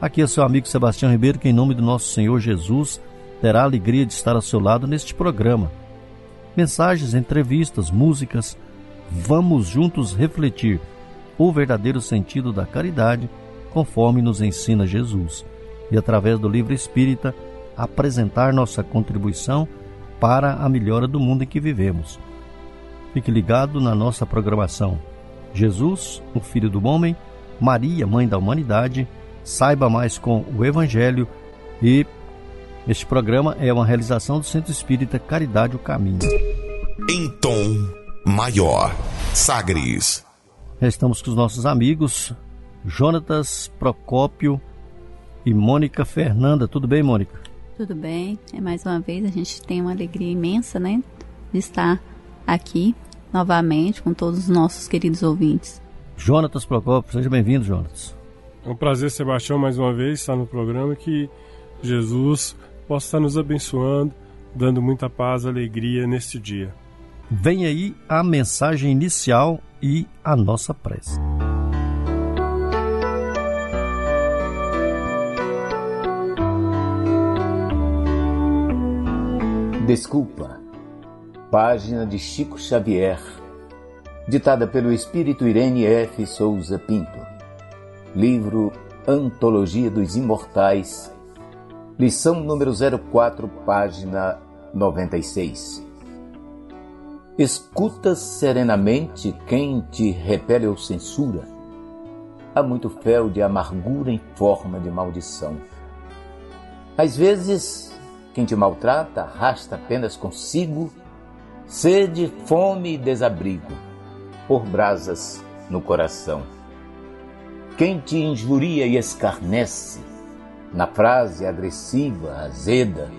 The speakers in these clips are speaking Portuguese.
Aqui é seu amigo Sebastião Ribeiro, que em nome do nosso Senhor Jesus terá a alegria de estar ao seu lado neste programa. Mensagens, entrevistas, músicas. Vamos juntos refletir o verdadeiro sentido da caridade, conforme nos ensina Jesus, e através do livro espírita apresentar nossa contribuição para a melhora do mundo em que vivemos. Fique ligado na nossa programação. Jesus, o Filho do Homem, Maria, Mãe da Humanidade, saiba mais com o Evangelho e este programa é uma realização do Centro Espírita Caridade o Caminho. Em tom maior, Sagres. Estamos com os nossos amigos Jonatas Procópio e Mônica Fernanda. Tudo bem, Mônica? Tudo bem. É mais uma vez a gente tem uma alegria imensa, né, de estar aqui novamente com todos os nossos queridos ouvintes. Jonatas Procópio, seja bem-vindo, Jonatas. É um prazer, Sebastião, mais uma vez estar no programa que Jesus possa estar nos abençoando, dando muita paz e alegria neste dia. Vem aí a mensagem inicial e a nossa prece. Desculpa. Página de Chico Xavier. Ditada pelo espírito Irene F. Souza Pinto. Livro Antologia dos Imortais. Lição número 04, página 96. Escuta serenamente quem te repele ou censura. Há muito fel de amargura em forma de maldição. Às vezes quem te maltrata arrasta apenas consigo sede, fome e desabrigo, por brasas no coração. Quem te injuria e escarnece, na frase agressiva, azeda,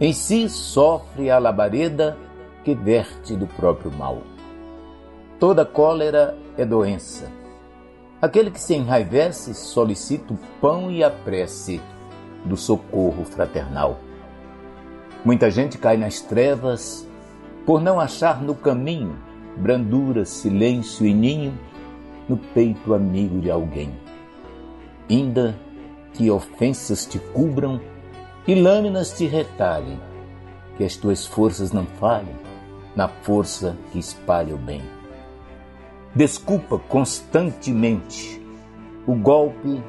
em si sofre a labareda que verte do próprio mal. Toda cólera é doença. Aquele que se enraivece solicita o pão e a prece do socorro fraternal. Muita gente cai nas trevas por não achar no caminho brandura, silêncio e ninho no peito amigo de alguém. Ainda que ofensas te cubram e lâminas te retalhem, que as tuas forças não falhem na força que espalha o bem. Desculpa constantemente o golpe,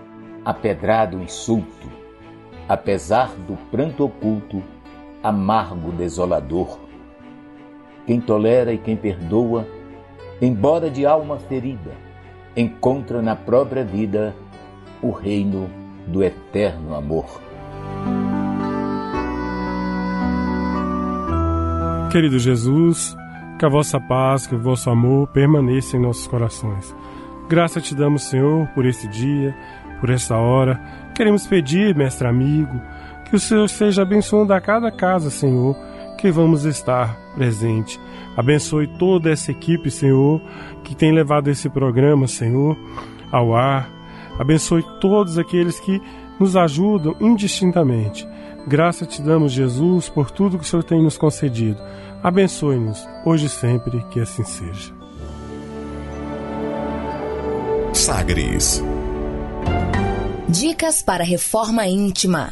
a pedrada, o insulto, apesar do pranto oculto amargo desolador. Quem tolera e quem perdoa, embora de alma ferida, encontra na própria vida o reino do eterno amor. Querido Jesus, que a vossa paz, que o vosso amor permaneça em nossos corações. Graça te damos, Senhor, por esse dia, por essa hora. Queremos pedir, mestre amigo, que o Senhor esteja abençoando a cada casa, Senhor, que vamos estar presente. Abençoe toda essa equipe, Senhor, que tem levado esse programa, Senhor, ao ar. Abençoe todos aqueles que nos ajudam indistintamente. Graça te damos, Jesus, por tudo que o Senhor tem nos concedido. Abençoe-nos, hoje e sempre, que assim seja. Sagres. Dicas para reforma íntima.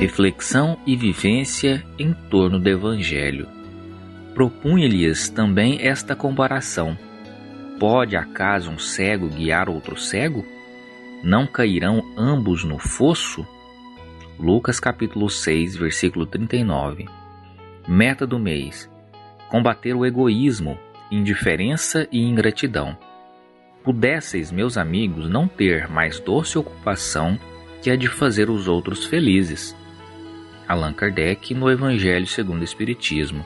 Reflexão e vivência em torno do Evangelho. Propunha-lhes também esta comparação. Pode acaso um cego guiar outro cego? Não cairão ambos no fosso? Lucas capítulo 6, versículo 39. Meta do mês: combater o egoísmo, indiferença e ingratidão. Pudesseis, meus amigos, não ter mais doce ocupação que a de fazer os outros felizes. Allan Kardec no Evangelho segundo o Espiritismo.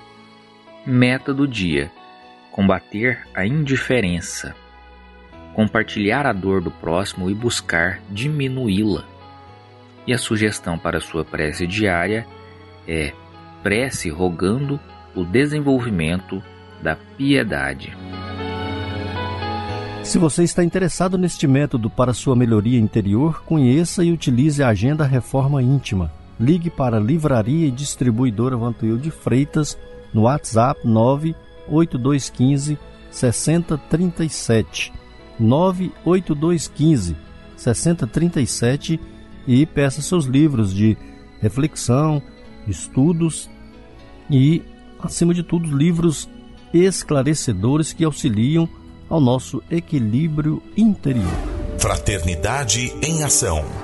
Meta do dia: combater a indiferença, compartilhar a dor do próximo e buscar diminuí-la. E a sugestão para sua prece diária é prece rogando o desenvolvimento da piedade. Se você está interessado neste método para sua melhoria interior, conheça e utilize a Agenda Reforma Íntima. Ligue para Livraria e Distribuidora Vantuil de Freitas no WhatsApp 98215 6037. 98215 6037 e peça seus livros de reflexão, estudos e, acima de tudo, livros esclarecedores que auxiliam ao nosso equilíbrio interior. Fraternidade em Ação.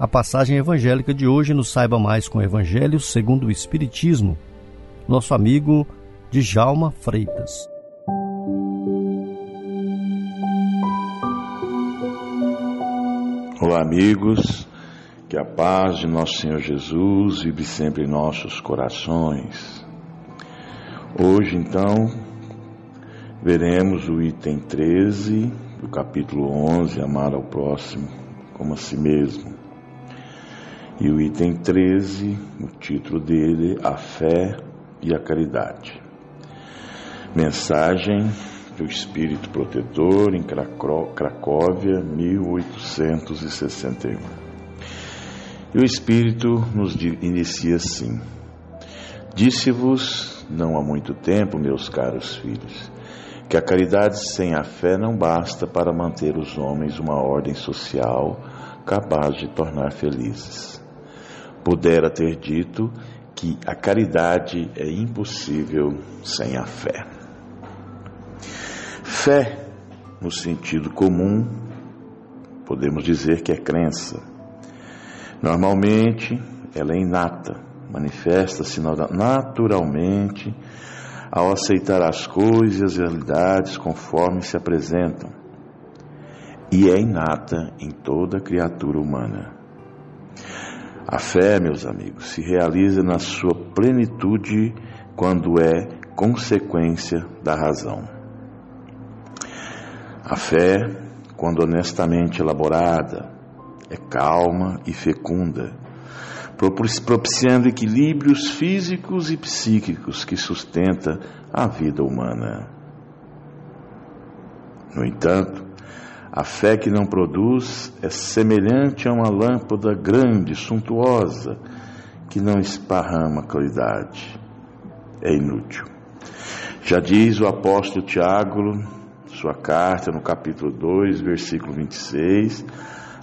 a passagem evangélica de hoje no Saiba Mais com o Evangelho segundo o Espiritismo. Nosso amigo Djalma Freitas. Olá, amigos. Que a paz de nosso Senhor Jesus vive sempre em nossos corações. Hoje, então, veremos o item 13 do capítulo 11, Amar ao próximo como a si mesmo. E o item 13, o título dele, A Fé e a Caridade. Mensagem do Espírito Protetor em Cracóvia, 1861. E o Espírito nos inicia assim: Disse-vos, não há muito tempo, meus caros filhos, que a caridade sem a fé não basta para manter os homens uma ordem social capaz de tornar felizes. Pudera ter dito que a caridade é impossível sem a fé. Fé, no sentido comum, podemos dizer que é crença Normalmente, ela é inata, manifesta-se naturalmente ao aceitar as coisas e as realidades conforme se apresentam, e é inata em toda criatura humana. A fé, meus amigos, se realiza na sua plenitude quando é consequência da razão. A fé, quando honestamente elaborada, é calma e fecunda, propiciando equilíbrios físicos e psíquicos que sustenta a vida humana. No entanto, a fé que não produz é semelhante a uma lâmpada grande, suntuosa, que não esparrama claridade. É inútil. Já diz o apóstolo Tiago, sua carta, no capítulo 2, versículo 26,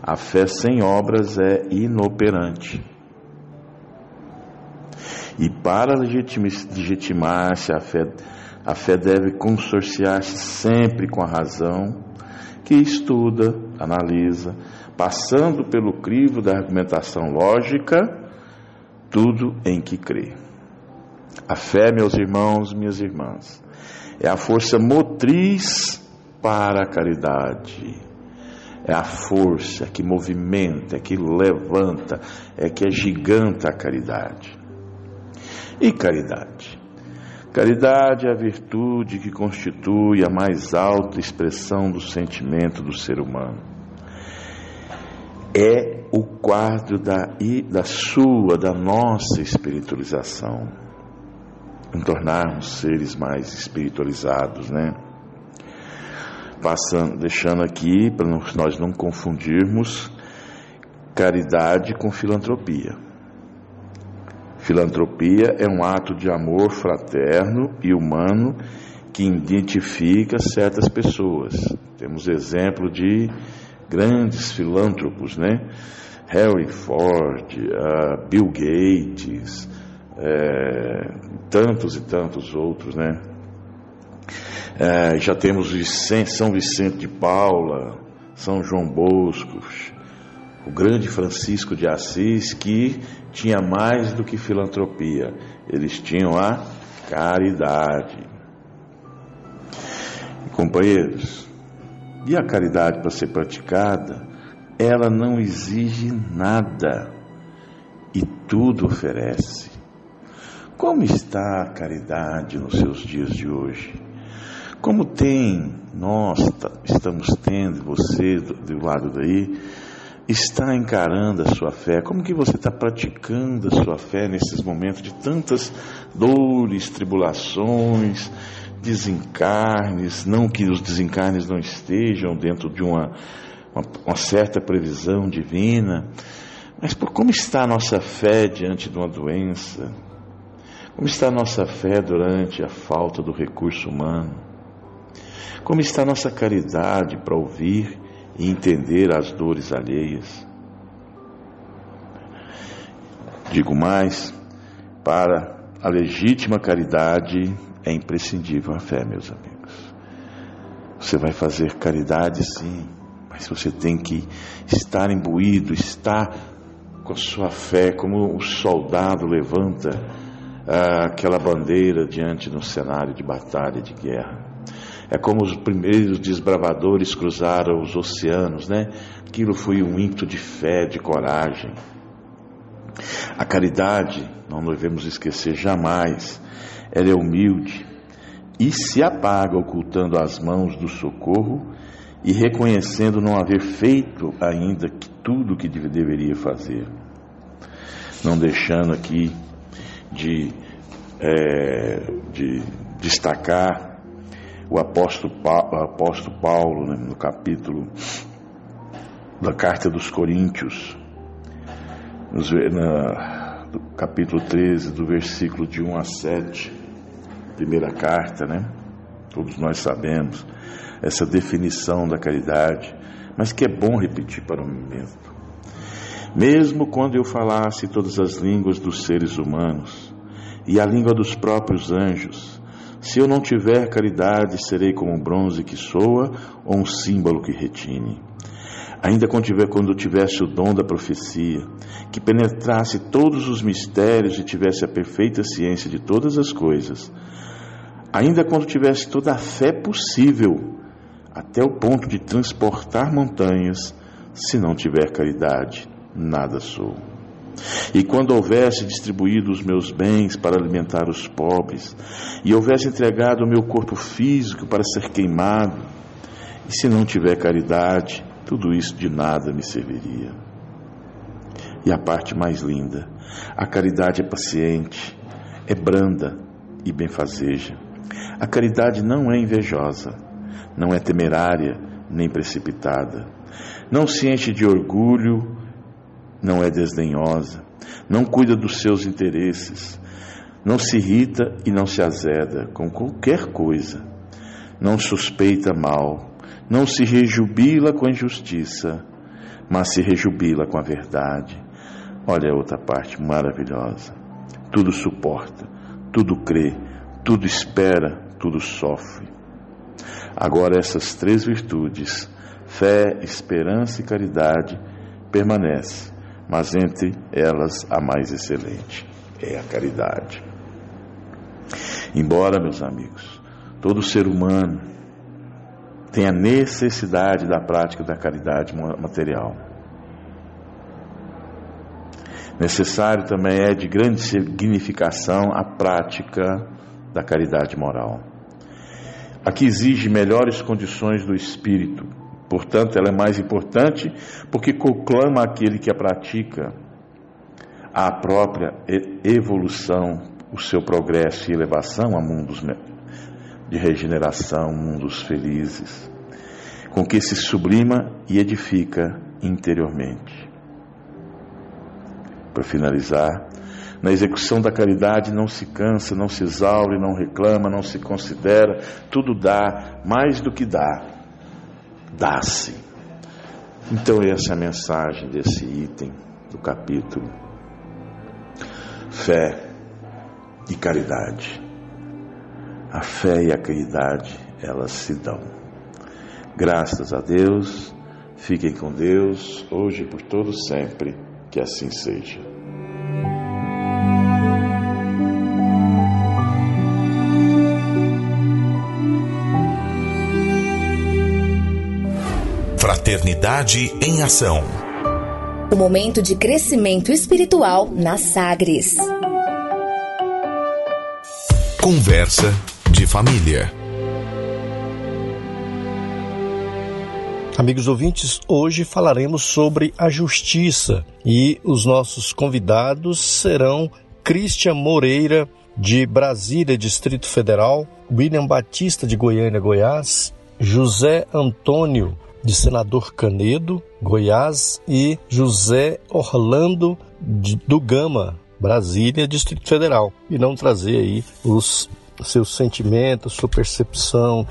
a fé sem obras é inoperante. E para legitimar-se a fé, a fé deve consorciar-se sempre com a razão, que estuda, analisa, passando pelo crivo da argumentação lógica, tudo em que crê. A fé, meus irmãos, minhas irmãs, é a força motriz para a caridade é a força que movimenta, que levanta, é que é giganta a caridade. E caridade? Caridade é a virtude que constitui a mais alta expressão do sentimento do ser humano. É o quadro da, da sua, da nossa espiritualização. Em tornarmos seres mais espiritualizados, né? Passando, deixando aqui, para nós não confundirmos caridade com filantropia. Filantropia é um ato de amor fraterno e humano que identifica certas pessoas. Temos exemplo de grandes filântropos, né? Harry Ford, uh, Bill Gates, é, tantos e tantos outros, né? É, já temos Vicente, São Vicente de Paula, São João Bosco, o grande Francisco de Assis, que tinha mais do que filantropia, eles tinham a caridade. Companheiros, e a caridade para ser praticada, ela não exige nada e tudo oferece. Como está a caridade nos seus dias de hoje? Como tem, nós estamos tendo, você do, do lado daí, está encarando a sua fé? Como que você está praticando a sua fé nesses momentos de tantas dores, tribulações, desencarnes? Não que os desencarnes não estejam dentro de uma, uma, uma certa previsão divina, mas por como está a nossa fé diante de uma doença? Como está a nossa fé durante a falta do recurso humano? Como está a nossa caridade para ouvir e entender as dores alheias? Digo mais, para a legítima caridade é imprescindível a fé, meus amigos. Você vai fazer caridade sim, mas você tem que estar imbuído, estar com a sua fé, como o soldado levanta ah, aquela bandeira diante de um cenário de batalha, de guerra. É como os primeiros desbravadores cruzaram os oceanos, né? Aquilo foi um ímpeto de fé, de coragem. A caridade, não devemos esquecer jamais, ela é humilde e se apaga ocultando as mãos do socorro e reconhecendo não haver feito ainda que tudo o que deveria fazer. Não deixando aqui de, é, de destacar o apóstolo, Paulo, apóstolo Paulo né, no capítulo da carta dos Coríntios, nos, na, do capítulo 13, do versículo de 1 a 7, primeira carta, né? Todos nós sabemos essa definição da caridade, mas que é bom repetir para o momento. Mesmo quando eu falasse todas as línguas dos seres humanos e a língua dos próprios anjos, se eu não tiver caridade, serei como um bronze que soa ou um símbolo que retine. Ainda quando, tiver, quando tivesse o dom da profecia, que penetrasse todos os mistérios e tivesse a perfeita ciência de todas as coisas, ainda quando tivesse toda a fé possível, até o ponto de transportar montanhas, se não tiver caridade, nada sou. E quando houvesse distribuído os meus bens para alimentar os pobres, e houvesse entregado o meu corpo físico para ser queimado, e se não tiver caridade, tudo isso de nada me serviria. E a parte mais linda, a caridade é paciente, é branda e benfazeja. A caridade não é invejosa, não é temerária nem precipitada, não se enche de orgulho não é desdenhosa, não cuida dos seus interesses, não se irrita e não se azeda com qualquer coisa, não suspeita mal, não se rejubila com a injustiça, mas se rejubila com a verdade. Olha a outra parte maravilhosa. Tudo suporta, tudo crê, tudo espera, tudo sofre. Agora, essas três virtudes, fé, esperança e caridade, permanecem mas entre elas a mais excelente é a caridade. Embora, meus amigos, todo ser humano tenha necessidade da prática da caridade material, necessário também é de grande significação a prática da caridade moral. Aqui exige melhores condições do espírito, Portanto, ela é mais importante porque conclama aquele que a pratica a própria evolução, o seu progresso e elevação a mundos de regeneração, mundos felizes. com que se sublima e edifica interiormente. Para finalizar, na execução da caridade não se cansa, não se exaure, não reclama, não se considera, tudo dá, mais do que dá, dá-se. Então, essa é a mensagem desse item do capítulo. Fé e caridade. A fé e a caridade, elas se dão. Graças a Deus, fiquem com Deus, hoje e por todo sempre, que assim seja. Fraternidade em Ação. O momento de crescimento espiritual na Sagres. Conversa de família. Amigos ouvintes, hoje falaremos sobre a justiça e os nossos convidados serão Cristian Moreira, de Brasília, Distrito Federal, William Batista, de Goiânia, Goiás, José Antônio de Senador Canedo, Goiás, e José Orlando do Gama, Brasília, Distrito Federal. E não trazer aí os seus sentimentos, sua percepção,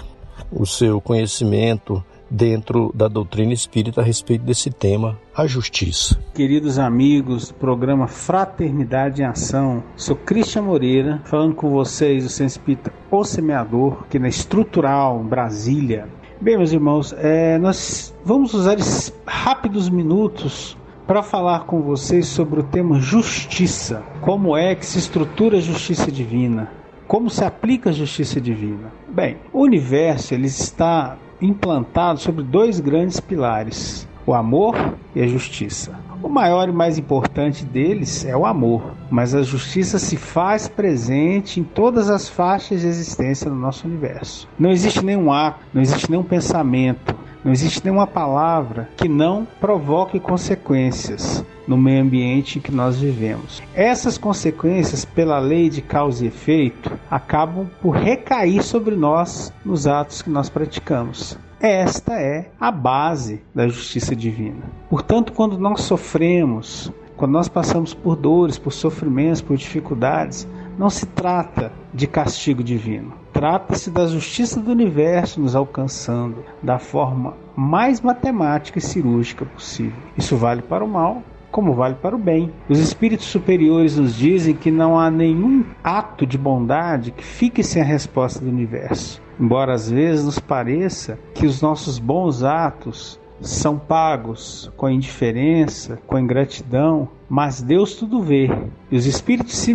o seu conhecimento dentro da doutrina espírita a respeito desse tema, a justiça. Queridos amigos do programa Fraternidade em Ação, sou Cristian Moreira, falando com vocês, o Centro Espírita O Semeador, aqui na Estrutural, Brasília. Bem, meus irmãos, é, nós vamos usar esses rápidos minutos para falar com vocês sobre o tema justiça. Como é que se estrutura a justiça divina? Como se aplica a justiça divina? Bem, o universo ele está implantado sobre dois grandes pilares: o amor e a justiça. O maior e mais importante deles é o amor, mas a justiça se faz presente em todas as faixas de existência do nosso universo. Não existe nenhum ato, não existe nenhum pensamento, não existe nenhuma palavra que não provoque consequências no meio ambiente em que nós vivemos. Essas consequências, pela lei de causa e efeito, acabam por recair sobre nós nos atos que nós praticamos. Esta é a base da justiça divina. Portanto, quando nós sofremos, quando nós passamos por dores, por sofrimentos, por dificuldades, não se trata de castigo divino. Trata-se da justiça do universo nos alcançando da forma mais matemática e cirúrgica possível. Isso vale para o mal, como vale para o bem. Os espíritos superiores nos dizem que não há nenhum ato de bondade que fique sem a resposta do universo. Embora às vezes nos pareça que os nossos bons atos são pagos com indiferença, com ingratidão, mas Deus tudo vê. E os espíritos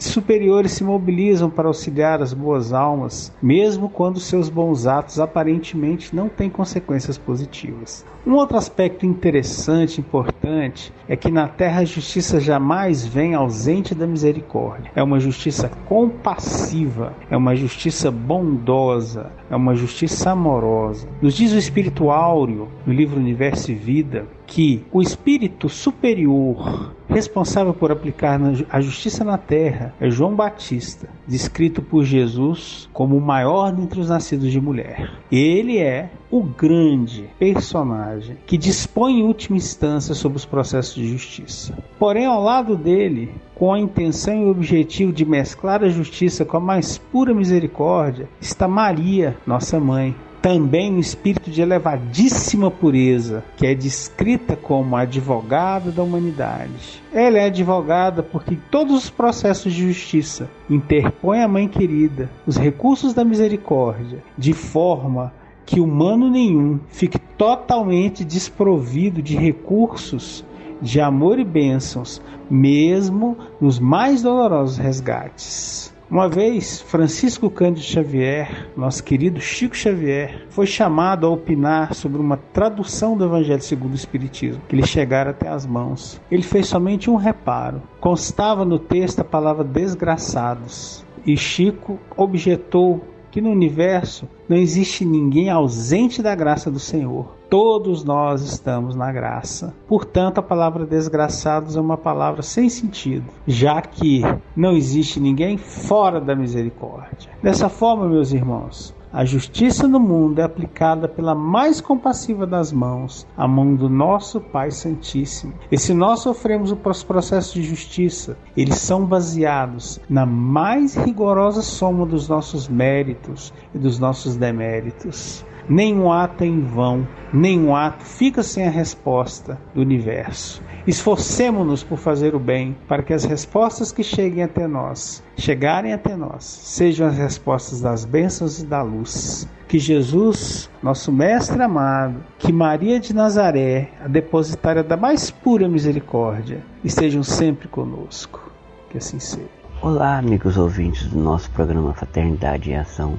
superiores se mobilizam para auxiliar as boas almas, mesmo quando seus bons atos aparentemente não têm consequências positivas. Um outro aspecto interessante, importante, é que na terra a justiça jamais vem ausente da misericórdia. É uma justiça compassiva, é uma justiça bondosa, é uma justiça amorosa. Nos diz o Espírito Áureo, no livro Universo e Vida, que o espírito superior responsável por aplicar a justiça na terra é João Batista, descrito por Jesus como o maior dentre os nascidos de mulher. Ele é o grande personagem que dispõe em última instância sobre os processos de justiça. Porém, ao lado dele, com a intenção e o objetivo de mesclar a justiça com a mais pura misericórdia, está Maria, nossa mãe, também no espírito de elevadíssima pureza, que é descrita como advogada da humanidade. Ela é advogada porque todos os processos de justiça interpõe a mãe querida os recursos da misericórdia, de forma que humano nenhum fique totalmente desprovido de recursos de amor e bênçãos, mesmo nos mais dolorosos resgates. Uma vez, Francisco Cândido Xavier, nosso querido Chico Xavier, foi chamado a opinar sobre uma tradução do Evangelho segundo o Espiritismo, que lhe chegara até as mãos. Ele fez somente um reparo. Constava no texto a palavra desgraçados. E Chico objetou que no universo não existe ninguém ausente da graça do Senhor. Todos nós estamos na graça. Portanto, a palavra desgraçados é uma palavra sem sentido, já que não existe ninguém fora da misericórdia. Dessa forma, meus irmãos, A justiça no mundo é aplicada pela mais compassiva das mãos, a mão do nosso Pai Santíssimo. E se nós sofremos os processos de justiça, eles são baseados na mais rigorosa soma dos nossos méritos e dos nossos deméritos. Nenhum ato é em vão, nenhum ato fica sem a resposta do universo. Esforcemos-nos por fazer o bem, para que as respostas que cheguem até nós, chegarem até nós, sejam as respostas das bênçãos e da luz. Que Jesus, nosso Mestre amado, que Maria de Nazaré, a depositária da mais pura misericórdia, estejam sempre conosco. Que assim seja. Olá, amigos ouvintes do nosso programa Fraternidade em Ação.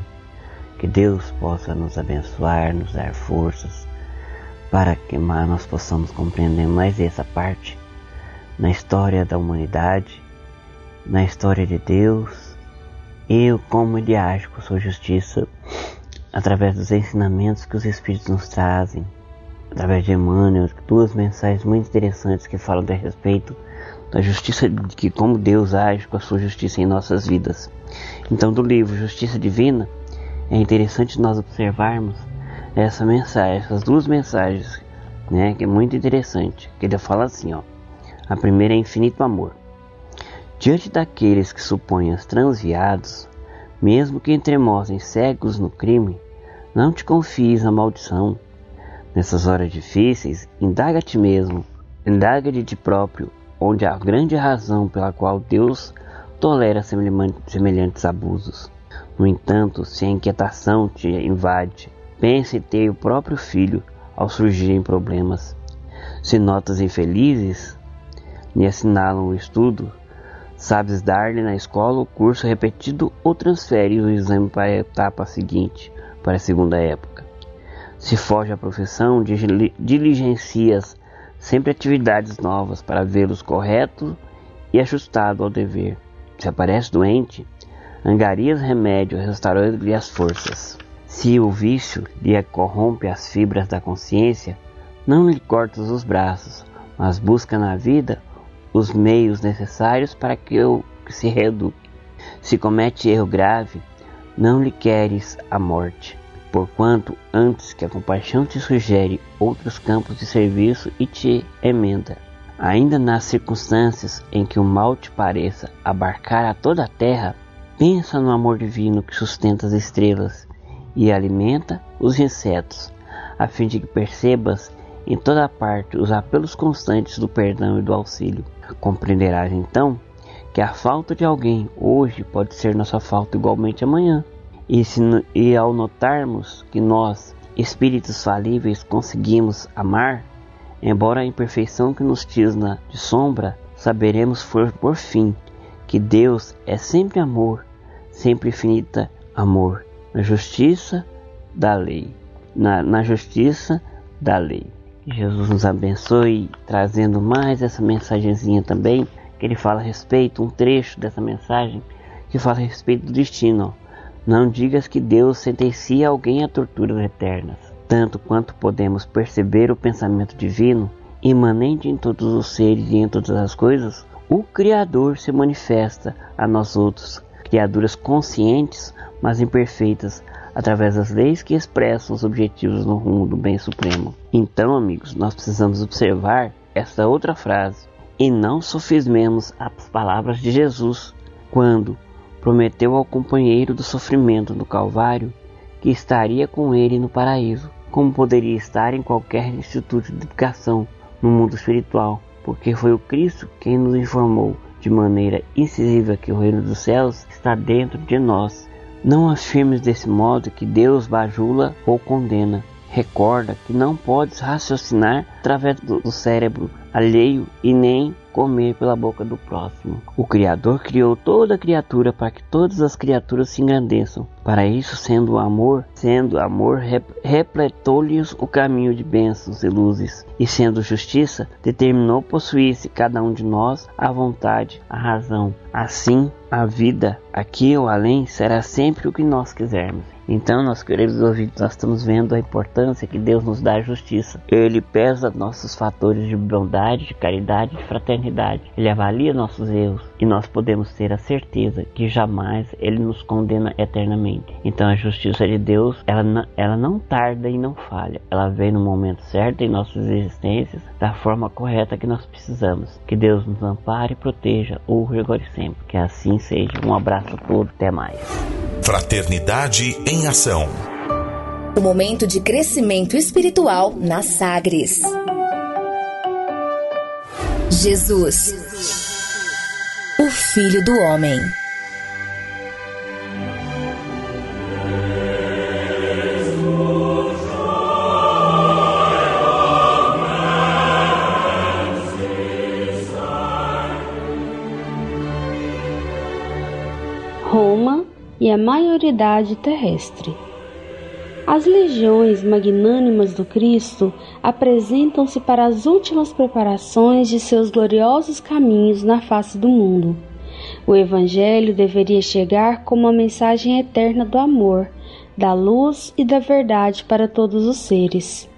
Que Deus possa nos abençoar, nos dar forças para que nós possamos compreender mais essa parte na história da humanidade, na história de Deus e como ele age com sua justiça através dos ensinamentos que os Espíritos nos trazem, através de Emmanuel, duas mensagens muito interessantes que falam a respeito da justiça, de que como Deus age com a sua justiça em nossas vidas. Então, do livro Justiça Divina, é interessante nós observarmos essa mensagem, essas duas mensagens, né, que é muito interessante, que ele fala assim, ó. A primeira é infinito amor. Diante daqueles que supõem-as transviados, mesmo que entremosem cegos no crime, não te confies na maldição. Nessas horas difíceis, indaga a ti mesmo, indaga de ti próprio, onde há grande razão pela qual Deus tolera semelhantes abusos. No entanto, se a inquietação te invade, pense em ter o próprio filho ao surgirem problemas. Se notas infelizes lhe assinalam o estudo, sabes dar-lhe na escola o curso repetido ou transfere o exame para a etapa seguinte, para a segunda época. Se foge à profissão, diligencias sempre atividades novas para vê-los correto e ajustado ao dever. Se aparece doente, angarias remédio restaurando-lhe as forças. Se o vício lhe corrompe as fibras da consciência, não lhe cortas os braços, mas busca na vida os meios necessários para que eu se reeduque. Se comete erro grave, não lhe queres a morte, porquanto antes que a compaixão te sugere outros campos de serviço e te emenda. Ainda nas circunstâncias em que o mal te pareça abarcar a toda a terra, Pensa no amor divino que sustenta as estrelas e alimenta os insetos, a fim de que percebas em toda parte os apelos constantes do perdão e do auxílio. Compreenderás então que a falta de alguém hoje pode ser nossa falta igualmente amanhã. E, se, e ao notarmos que nós, espíritos falíveis, conseguimos amar, embora a imperfeição que nos tisna de sombra, saberemos por, por fim que Deus é sempre amor, sempre infinita amor, na justiça da lei, na, na justiça da lei. Jesus nos abençoe, trazendo mais essa mensagenzinha também, que ele fala a respeito, um trecho dessa mensagem, que fala a respeito do destino. Não digas que Deus sentencia alguém a torturas eternas. Tanto quanto podemos perceber o pensamento divino, imanente em todos os seres e em todas as coisas, o Criador se manifesta a nós outros, criaturas conscientes, mas imperfeitas, através das leis que expressam os objetivos no rumo do bem supremo. Então, amigos, nós precisamos observar esta outra frase e não sofismemos as palavras de Jesus quando prometeu ao companheiro do sofrimento do Calvário que estaria com ele no paraíso, como poderia estar em qualquer instituto de educação no mundo espiritual porque foi o Cristo quem nos informou de maneira incisiva que o reino dos céus está dentro de nós. Não afirmes desse modo que Deus bajula ou condena. Recorda que não podes raciocinar através do cérebro alheio e nem comer pela boca do próximo. O Criador criou toda criatura para que todas as criaturas se engrandeçam. Para isso, sendo amor, sendo amor, repletou-lhes o caminho de bênçãos e luzes, e sendo justiça, determinou possuir-se cada um de nós a vontade, a razão. Assim, a vida, aqui ou além, será sempre o que nós quisermos. Então, nós queridos ouvintes, nós estamos vendo a importância que Deus nos dá à justiça. Ele pesa nossos fatores de bondade, de caridade, de fraternidade. Ele avalia nossos erros e nós podemos ter a certeza que jamais ele nos condena eternamente. Então a justiça de Deus, ela não, ela não tarda e não falha. Ela vem no momento certo em nossas existências, da forma correta que nós precisamos. Que Deus nos ampare e proteja, hoje, agora e sempre. Que assim seja. Um abraço a todos, até mais. Fraternidade em Ação. O momento de crescimento espiritual na Sagres. Jesus, o Filho do Homem. Roma e a maioridade terrestre. As legiões magnânimas do Cristo apresentam-se para as últimas preparações de seus gloriosos caminhos na face do mundo. O Evangelho deveria chegar como uma mensagem eterna do amor, da luz e da verdade para todos os seres.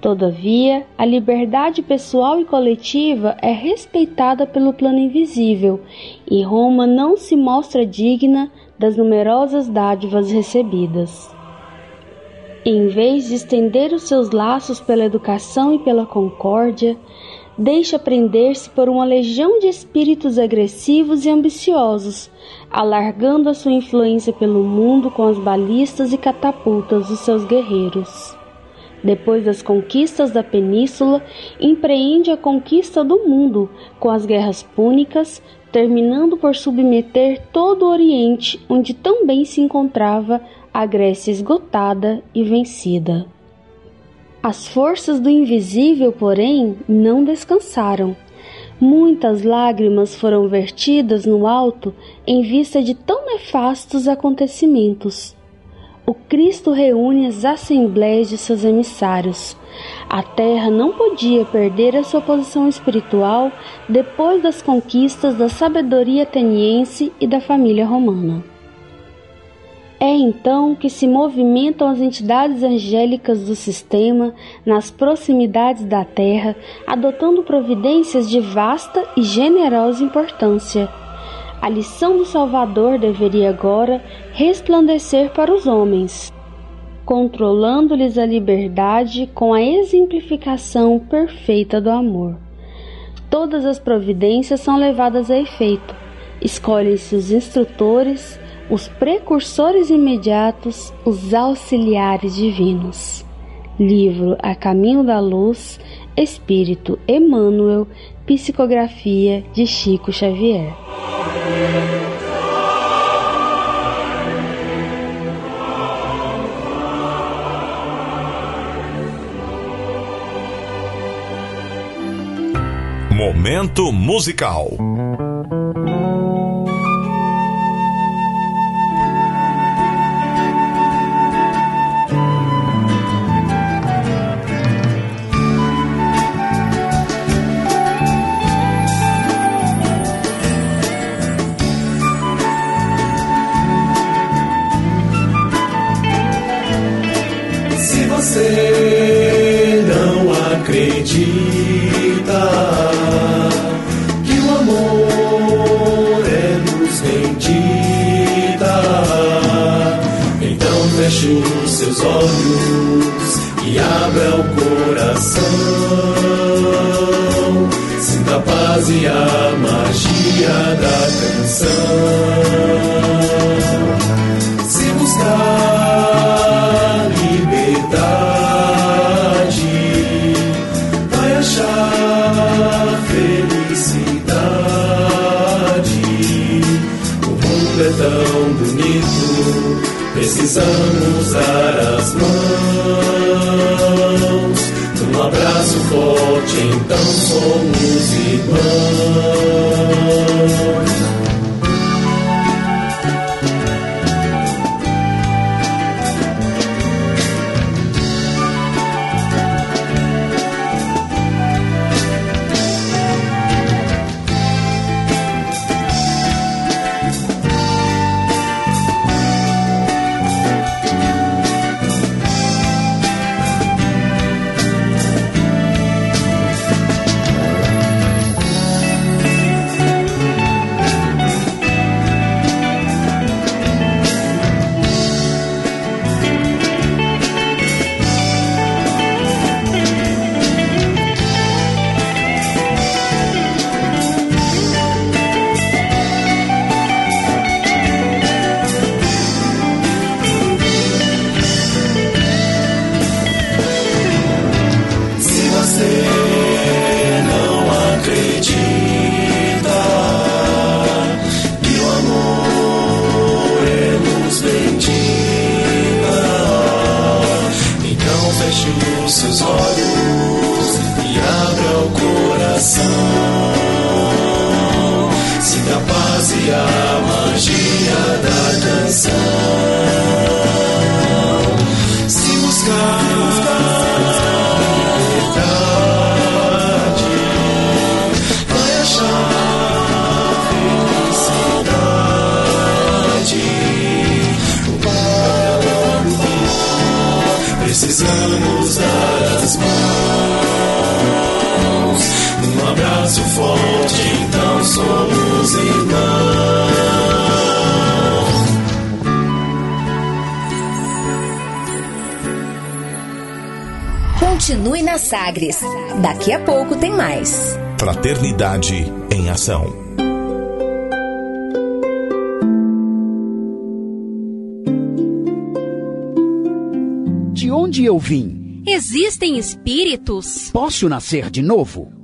Todavia, a liberdade pessoal e coletiva é respeitada pelo plano invisível e Roma não se mostra digna das numerosas dádivas recebidas. Em vez de estender os seus laços pela educação e pela concórdia, deixa prender-se por uma legião de espíritos agressivos e ambiciosos, alargando a sua influência pelo mundo com as balistas e catapultas dos seus guerreiros. Depois das conquistas da península, empreende a conquista do mundo com as guerras púnicas, terminando por submeter todo o Oriente, onde também se encontrava a Grécia esgotada e vencida. As forças do invisível, porém, não descansaram. Muitas lágrimas foram vertidas no alto em vista de tão nefastos acontecimentos. O Cristo reúne as assembleias de seus emissários. A terra não podia perder a sua posição espiritual depois das conquistas da sabedoria ateniense e da família romana. É então que se movimentam as entidades angélicas do sistema nas proximidades da Terra, adotando providências de vasta e generosa importância. A lição do Salvador deveria agora resplandecer para os homens, controlando-lhes a liberdade com a exemplificação perfeita do amor. Todas as providências são levadas a efeito. Escolhem-se os instrutores, os precursores imediatos, os auxiliares divinos. Livro A Caminho da Luz, Espírito Emmanuel, Psicografia de Chico Xavier. Momento musical. De onde eu vim? Existem espíritos? Posso nascer de novo?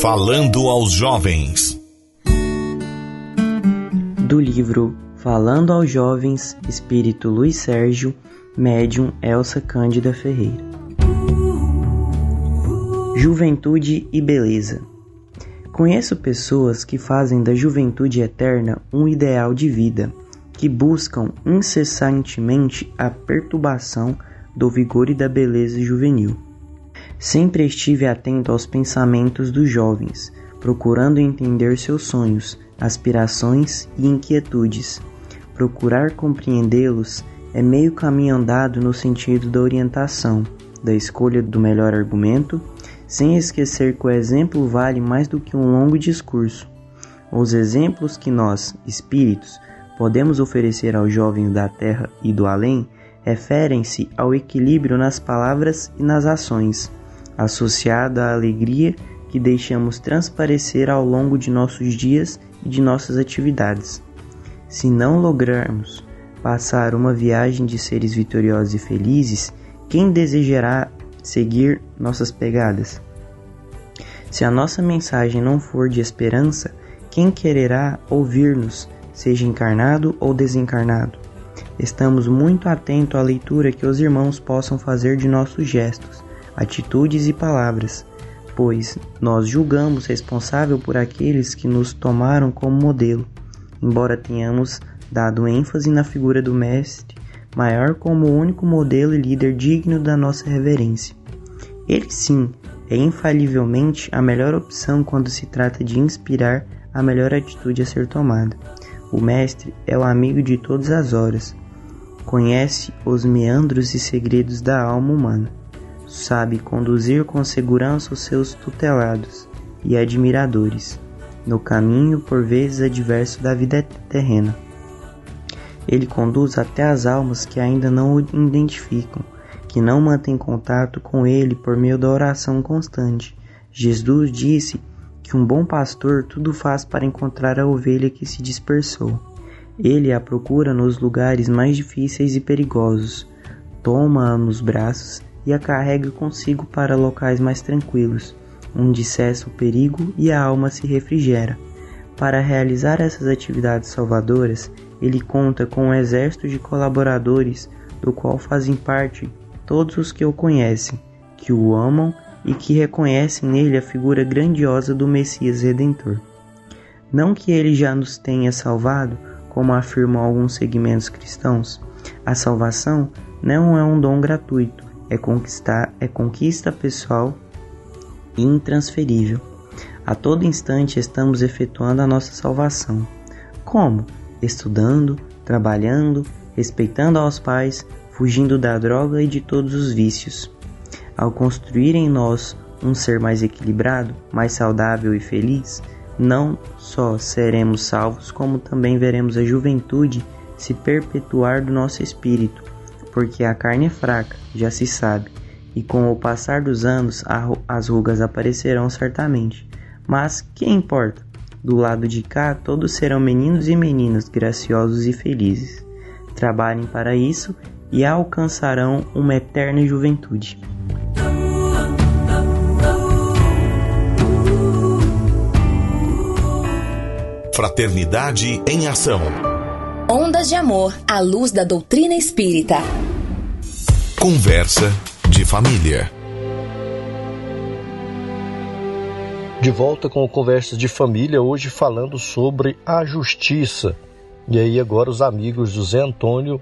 Falando aos jovens. Do livro Falando aos Jovens, Espírito Luiz Sérgio, Médium Elsa Cândida Ferreira. Juventude e beleza. Conheço pessoas que fazem da juventude eterna um ideal de vida, que buscam incessantemente a perturbação do vigor e da beleza juvenil. Sempre estive atento aos pensamentos dos jovens, procurando entender seus sonhos, aspirações e inquietudes. Procurar compreendê-los é meio caminho andado no sentido da orientação, da escolha do melhor argumento, sem esquecer que o exemplo vale mais do que um longo discurso. Os exemplos que nós, espíritos, podemos oferecer aos jovens da terra e do além referem-se ao equilíbrio nas palavras e nas ações, associado à alegria que deixamos transparecer ao longo de nossos dias e de nossas atividades. Se não lograrmos passar uma viagem de seres vitoriosos e felizes, quem desejará seguir nossas pegadas? Se a nossa mensagem não for de esperança, quem quererá ouvir-nos, seja encarnado ou desencarnado? Estamos muito atentos à leitura que os irmãos possam fazer de nossos gestos, atitudes e palavras, pois nós julgamos responsável por aqueles que nos tomaram como modelo, embora tenhamos dado ênfase na figura do Mestre maior como o único modelo e líder digno da nossa reverência. Ele sim é infalivelmente a melhor opção quando se trata de inspirar a melhor atitude a ser tomada. O Mestre é o amigo de todas as horas, conhece os meandros e segredos da alma humana, sabe conduzir com segurança os seus tutelados e admiradores no caminho por vezes adverso da vida terrena. Ele conduz até as almas que ainda não o identificam, que não mantêm contato com ele por meio da oração constante. Jesus disse que um bom pastor tudo faz para encontrar a ovelha que se dispersou. Ele a procura nos lugares mais difíceis e perigosos, toma-a nos braços e a carrega consigo para locais mais tranquilos, onde cessa o perigo e a alma se refrigera. Para realizar essas atividades salvadoras, ele conta com um exército de colaboradores, do qual fazem parte todos os que o conhecem, que o amam e que reconhecem nele a figura grandiosa do Messias Redentor. Não que ele já nos tenha salvado, como afirmam alguns segmentos cristãos, a salvação não é um dom gratuito, é, conquistar, é conquista pessoal e intransferível. A todo instante estamos efetuando a nossa salvação. Como? Estudando, trabalhando, respeitando aos pais, fugindo da droga e de todos os vícios. Ao construir em nós um ser mais equilibrado, mais saudável e feliz, não só seremos salvos, como também veremos a juventude se perpetuar do nosso espírito, porque a carne é fraca, já se sabe, e com o passar dos anos as rugas aparecerão certamente. Mas que importa? Do lado de cá, todos serão meninos e meninas graciosos e felizes. Trabalhem para isso e alcançarão uma eterna juventude. Fraternidade em Ação. Ondas de Amor à luz da doutrina espírita. Conversa de família. De volta com o Conversas de Família, hoje falando sobre a justiça. E aí, agora, os amigos José Antônio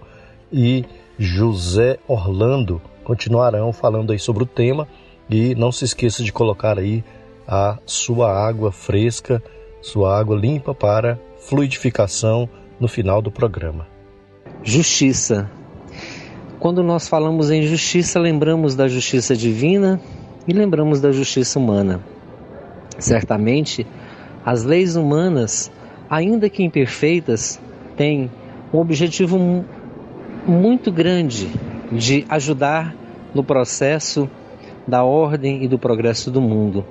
e José Orlando continuarão falando aí sobre o tema. E não se esqueça de colocar aí a sua água fresca sua água limpa para fluidificação no final do programa. Justiça. Quando nós falamos em justiça, lembramos da justiça divina e lembramos da justiça humana. Certamente, as leis humanas, ainda que imperfeitas, têm um objetivo muito grande de ajudar no processo da ordem e do progresso do mundo.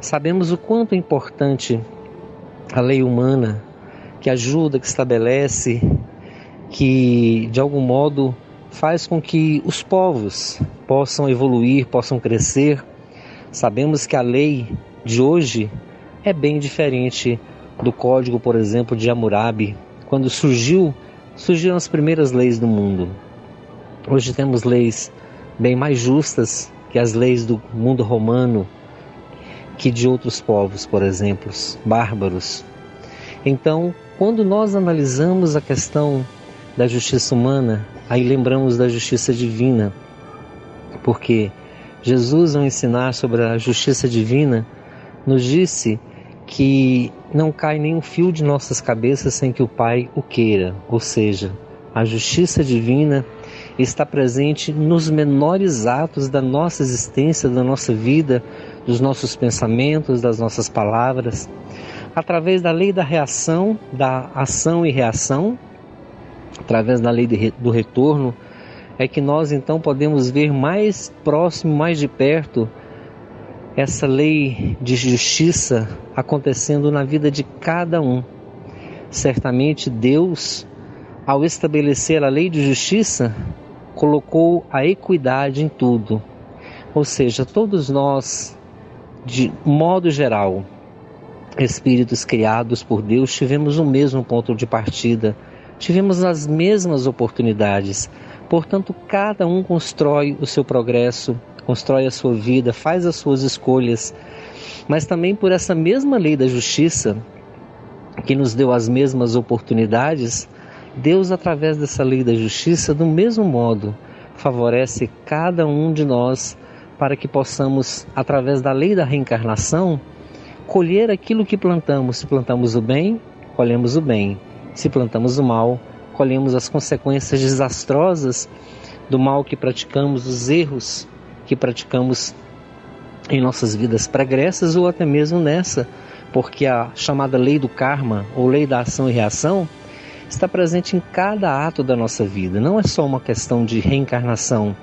Sabemos o quanto é importante a lei humana que ajuda, que estabelece, que de algum modo faz com que os povos possam evoluir, possam crescer. Sabemos que a lei de hoje é bem diferente do código, por exemplo, de Hammurabi, quando surgiu, surgiram as primeiras leis do mundo. Hoje temos leis bem mais justas que as leis do mundo romano, que de outros povos, por exemplo, bárbaros. Então, quando nós analisamos a questão da justiça humana, aí lembramos da justiça divina, porque Jesus, ao ensinar sobre a justiça divina, nos disse que não cai nenhum fio de nossas cabeças sem que o Pai o queira, ou seja, a justiça divina está presente nos menores atos da nossa existência, da nossa vida, dos nossos pensamentos, das nossas palavras, através da lei da reação, da ação e reação, através da lei de, do retorno, é que nós então podemos ver mais próximo, mais de perto, essa lei de justiça acontecendo na vida de cada um. Certamente Deus, ao estabelecer a lei de justiça, colocou a equidade em tudo. Ou seja, todos nós de modo geral, espíritos criados por Deus, tivemos o mesmo ponto de partida, tivemos as mesmas oportunidades. Portanto, cada um constrói o seu progresso, constrói a sua vida, faz as suas escolhas. Mas também por essa mesma lei da justiça, que nos deu as mesmas oportunidades, Deus, através dessa lei da justiça, do mesmo modo, favorece cada um de nós para que possamos, através da lei da reencarnação, colher aquilo que plantamos. Se plantamos o bem, colhemos o bem. Se plantamos o mal, colhemos as consequências desastrosas do mal que praticamos, dos erros que praticamos em nossas vidas pregressas ou até mesmo nessa, porque a chamada lei do karma ou lei da ação e reação está presente em cada ato da nossa vida. Não é só uma questão de reencarnação,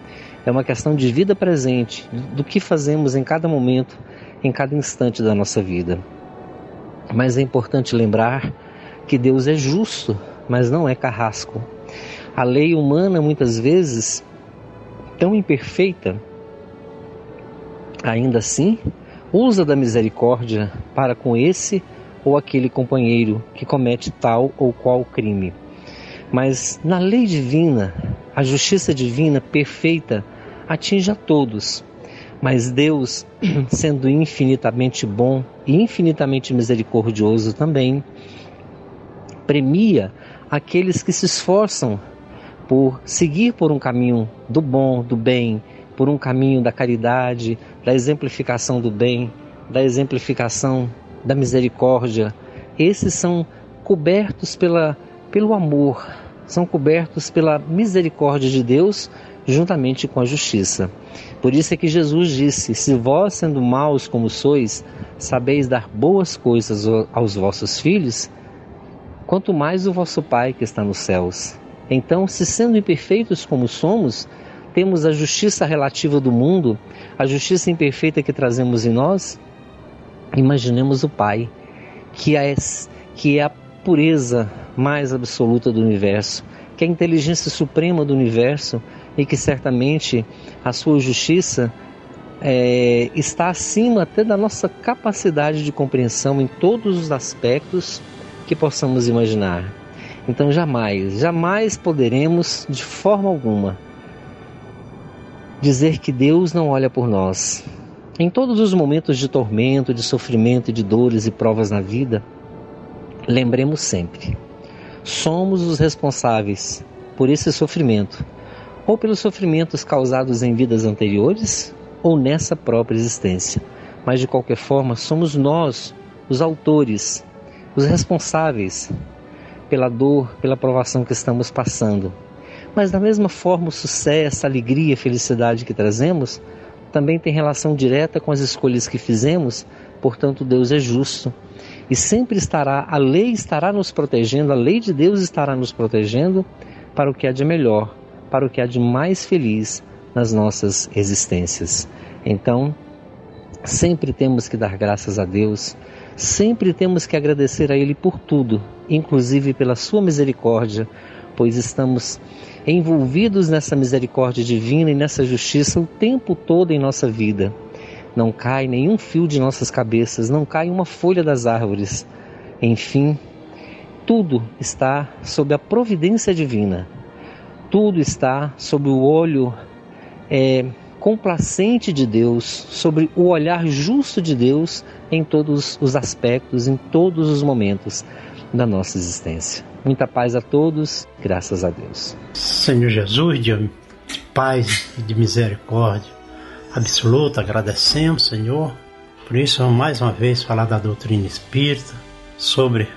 é uma questão de vida presente, do que fazemos em cada momento, em cada instante da nossa vida. Mas é importante lembrar que Deus é justo, mas não é carrasco. A lei humana, muitas vezes, tão imperfeita, ainda assim, usa da misericórdia para com esse ou aquele companheiro que comete tal ou qual crime. Mas na lei divina, a justiça divina perfeita atinge a todos. Mas Deus, sendo infinitamente bom e infinitamente misericordioso também, premia aqueles que se esforçam por seguir por um caminho do bom, do bem, por um caminho da caridade, da exemplificação do bem, da exemplificação da misericórdia. Esses são cobertos pela, pelo amor, são cobertos pela misericórdia de Deus juntamente com a justiça. Por isso é que Jesus disse: Se vós, sendo maus como sois, sabeis dar boas coisas aos vossos filhos, quanto mais o vosso Pai que está nos céus. Então, se sendo imperfeitos como somos, temos a justiça relativa do mundo, a justiça imperfeita que trazemos em nós, imaginemos o Pai, que é, que é a pureza mais absoluta do universo, que é a inteligência suprema do universo e que certamente a sua justiça é, está acima até da nossa capacidade de compreensão em todos os aspectos que possamos imaginar. Então jamais, jamais poderemos de forma alguma dizer que Deus não olha por nós. Em todos os momentos de tormento, de sofrimento, de dores e provas na vida, lembremos sempre: somos os responsáveis por esse sofrimento, ou pelos sofrimentos causados em vidas anteriores, ou nessa própria existência. Mas de qualquer forma, somos nós os autores, os responsáveis pela dor, pela provação que estamos passando. Mas da mesma forma, o sucesso, a alegria, a felicidade que trazemos também tem relação direta com as escolhas que fizemos, portanto, Deus é justo. E sempre estará, a lei estará nos protegendo, a lei de Deus estará nos protegendo para o que há de melhor, para o que há de mais feliz nas nossas existências. Então, sempre temos que dar graças a Deus, sempre temos que agradecer a Ele por tudo, inclusive pela Sua misericórdia, pois estamos envolvidos nessa misericórdia divina e nessa justiça o tempo todo em nossa vida. Não cai nenhum fio de nossas cabeças, não cai uma folha das árvores. Enfim, tudo está sob a providência divina. Tudo está sob o olho é, complacente de Deus, sobre o olhar justo de Deus em todos os aspectos, em todos os momentos da nossa existência. Muita paz a todos, graças a Deus. Senhor Jesus, de paz e de misericórdia absoluta, agradecemos, Senhor. Por isso, mais uma vez falar da doutrina espírita, sobre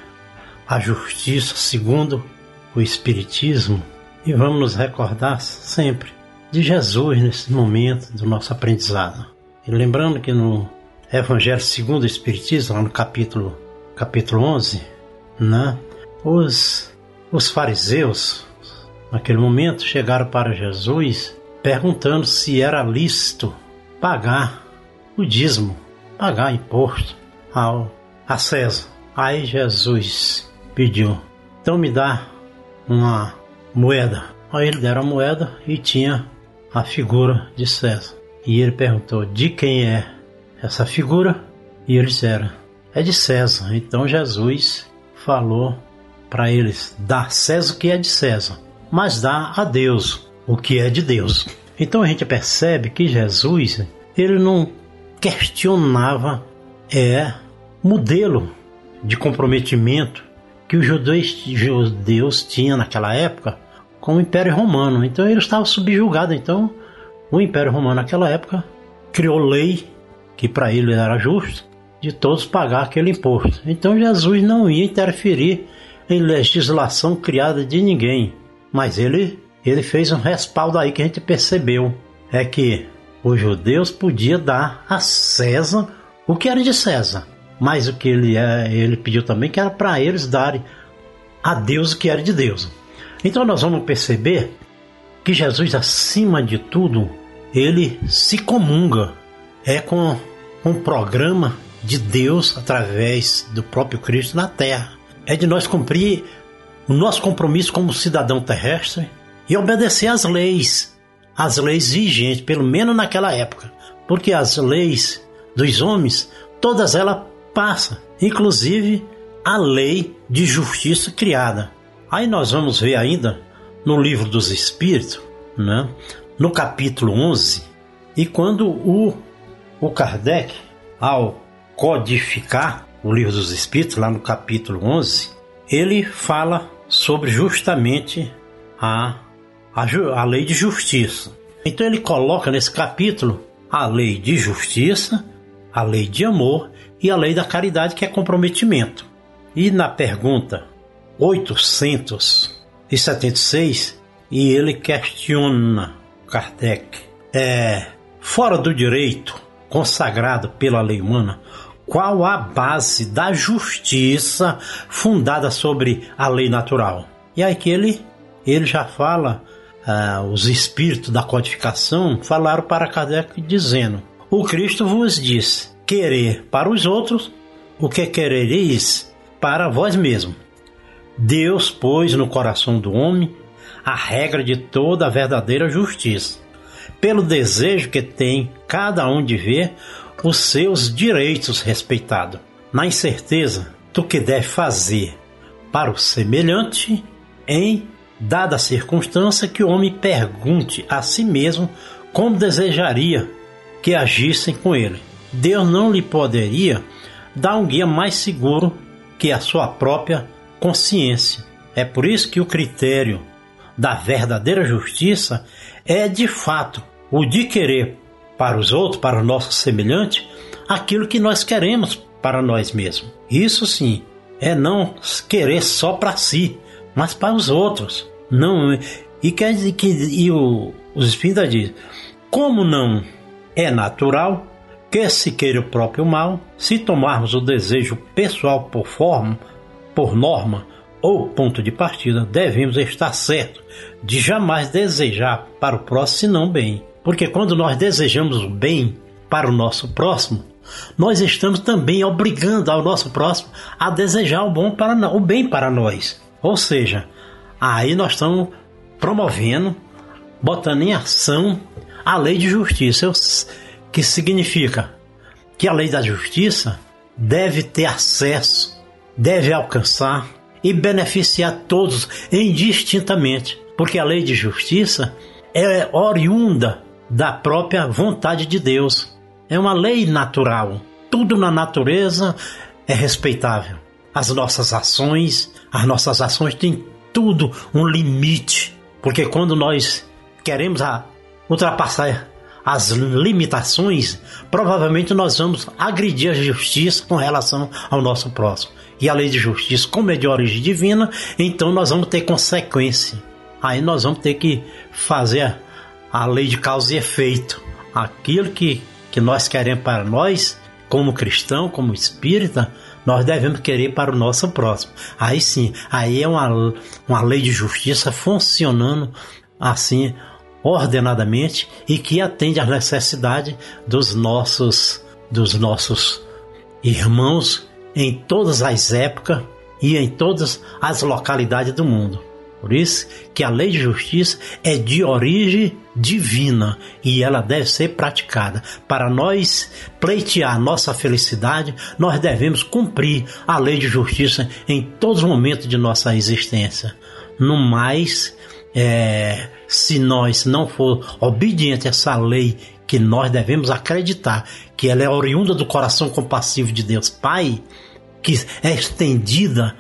a justiça segundo o Espiritismo, e vamos nos recordar sempre de Jesus nesse momento do nosso aprendizado. E lembrando que no Evangelho segundo o Espiritismo, lá no capítulo, capítulo 11, né, os, os fariseus, naquele momento, chegaram para Jesus perguntando se era lícito pagar o dízimo, pagar imposto ao, a César. Aí Jesus pediu, então me dá uma moeda. Aí ele deram a moeda e tinha a figura de César. E ele perguntou de quem é essa figura? E eles disseram, é de César. Então Jesus falou para eles: dá César o que é de César, mas dá a Deus o que é de Deus. Então a gente percebe que Jesus ele não questionava é modelo de comprometimento que os judeus, judeus tinham naquela época com o Império Romano. Então ele estava subjugado. Então o Império Romano naquela época criou lei que para ele era justo de todos pagar aquele imposto. Então Jesus não ia interferir em legislação criada de ninguém, mas ele ele fez um respaldo aí que a gente percebeu é que os judeus podiam dar a César o que era de César, mas o que ele é, ele pediu também que era para eles darem a Deus o que era de Deus. Então nós vamos perceber que Jesus acima de tudo ele se comunga é com um programa de Deus através do próprio Cristo na Terra. É de nós cumprir o nosso compromisso como cidadão terrestre e obedecer às leis, as leis vigentes, pelo menos naquela época, porque as leis dos homens, todas elas passam, inclusive a lei de justiça criada. Aí nós vamos ver ainda no livro dos Espíritos, né? no capítulo 11, e quando o, o Kardec, ao codificar o livro dos Espíritos, lá no capítulo 11, ele fala sobre justamente a, a, a lei de justiça. Então ele coloca nesse capítulo a lei de justiça, a lei de amor e a lei da caridade, que é comprometimento. E na pergunta 800, 76 e ele questiona Kardec. É, fora do direito consagrado pela lei humana, qual a base da justiça fundada sobre a lei natural? E aí que ele, ele já fala, ah, os espíritos da codificação falaram para Kardec dizendo: O Cristo vos diz: querer para os outros o que querereis para vós mesmos. Deus pôs no coração do homem a regra de toda a verdadeira justiça, pelo desejo que tem cada um de ver os seus direitos respeitados, na incerteza do que deve fazer para o semelhante, em dada circunstância que o homem pergunte a si mesmo como desejaria que agissem com ele. Deus não lhe poderia dar um guia mais seguro que a sua própria consciência. É por isso que o critério da verdadeira justiça é de fato o de querer para os outros, para o nosso semelhante, aquilo que nós queremos para nós mesmos. Isso sim é não querer só para si, mas para os outros. Não e quer dizer que e o, os espíritos dizem, como não é natural que se queira o próprio mal, se tomarmos o desejo pessoal por forma, por norma ou ponto de partida, devemos estar certos de jamais desejar para o próximo senão bem. Porque quando nós desejamos o bem para o nosso próximo, nós estamos também obrigando ao nosso próximo a desejar o, bom para, o bem para nós. Ou seja, aí nós estamos promovendo, botando em ação a lei de justiça, que significa que a lei da justiça deve ter acesso, deve alcançar e beneficiar todos indistintamente, porque a lei de justiça é oriunda da própria vontade de Deus. É uma lei natural. Tudo na natureza é respeitável. As nossas ações, as nossas ações têm tudo um limite, porque quando nós queremos ultrapassar as limitações, provavelmente nós vamos agredir a justiça com relação ao nosso próximo. E a lei de justiça, como é de origem divina, então nós vamos ter consequência. Aí nós vamos ter que fazer a lei de causa e efeito. Aquilo que, que nós queremos para nós, como cristão, como espírita, nós devemos querer para o nosso próximo. Aí sim, aí é uma, uma lei de justiça funcionando assim ordenadamente e que atende às necessidades dos nossos dos nossos irmãos em todas as épocas e em todas as localidades do mundo. Por isso que a lei de justiça é de origem divina e ela deve ser praticada. Para nós pleitear nossa felicidade, nós devemos cumprir a lei de justiça em todos os momentos de nossa existência. No mais, é, se nós não for obediente a essa lei que nós devemos acreditar que ela é oriunda do coração compassivo de Deus Pai, que é estendida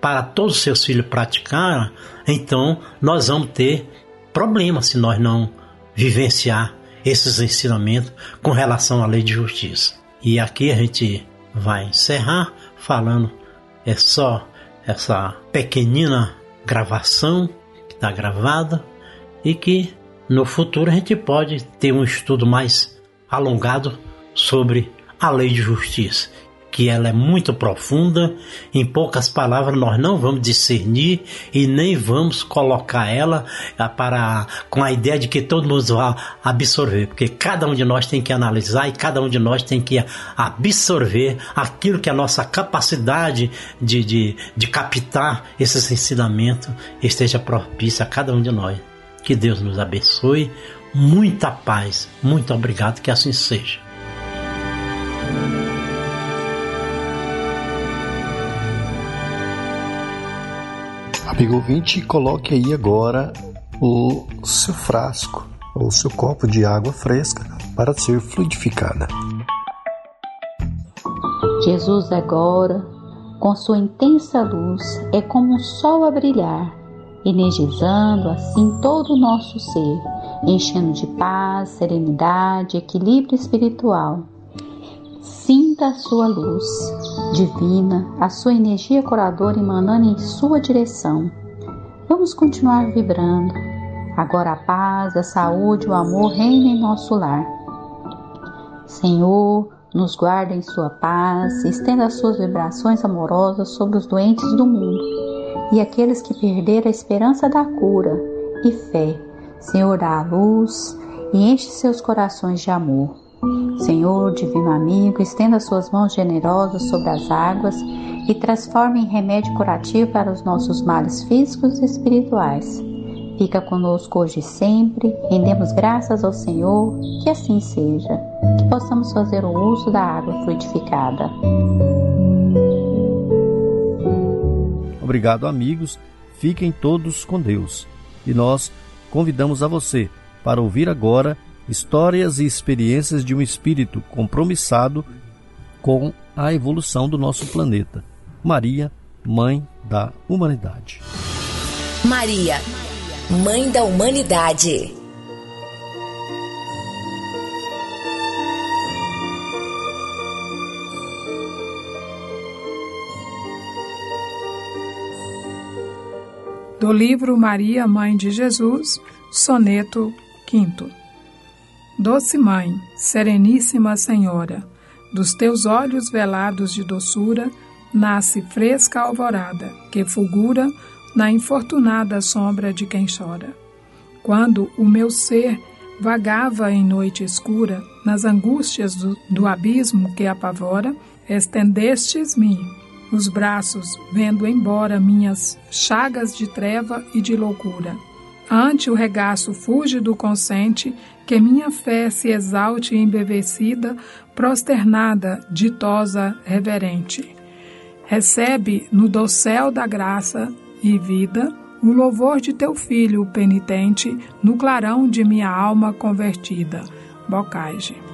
para todos os seus filhos praticar, então nós vamos ter problemas se nós não vivenciar esses ensinamentos com relação à lei de justiça. E aqui a gente vai encerrar falando é só essa pequenina gravação que está gravada e que no futuro a gente pode ter um estudo mais alongado sobre a lei de justiça que ela é muito profunda. Em poucas palavras, nós não vamos discernir e nem vamos colocar ela ah, para com a ideia de que todo mundo vai absorver, porque cada um de nós tem que analisar e cada um de nós tem que absorver aquilo que a nossa capacidade de, de, de captar esses ensinamentos esteja propícia a cada um de nós. Que Deus nos abençoe. Muita paz. Muito obrigado. Que assim seja. Amigo ouvinte, coloque aí agora o seu frasco ou seu copo de água fresca para ser fluidificada. Jesus agora, com sua intensa luz, é como um sol a brilhar, energizando assim todo o nosso ser, enchendo de paz, serenidade, equilíbrio espiritual. Sinta a sua luz divina, a sua energia curadora emanando em sua direção. Vamos continuar vibrando. Agora a paz, a saúde, o amor reinem em nosso lar. Senhor, nos guarda em sua paz, estenda as suas vibrações amorosas sobre os doentes do mundo e aqueles que perderam a esperança da cura e fé. Senhor, dá a luz e enche seus corações de amor. Senhor, divino amigo, estenda suas mãos generosas sobre as águas e transforme em remédio curativo para os nossos males físicos e espirituais. Fica conosco hoje e sempre, rendemos graças ao Senhor, que assim seja, que possamos fazer o uso da água fluidificada. Obrigado, amigos. Fiquem todos com Deus. E nós convidamos a você para ouvir agora histórias e experiências de um espírito compromissado com a evolução do nosso planeta. Maria, Mãe da Humanidade. Maria, Mãe da Humanidade. Do livro Maria, Mãe de Jesus, soneto 5. Doce Mãe, Sereníssima Senhora, dos teus olhos velados de doçura, nasce fresca alvorada, que fulgura na infortunada sombra de quem chora. Quando o meu ser vagava em noite escura, nas angústias do, do abismo que apavora, estendestes-me os braços, vendo embora minhas chagas de treva e de loucura. Ante o regaço fúlgido consente, que minha fé se exalte embevecida, prosternada, ditosa, reverente. Recebe no dossel da graça e vida o louvor de teu filho penitente no clarão de minha alma convertida. Bocage.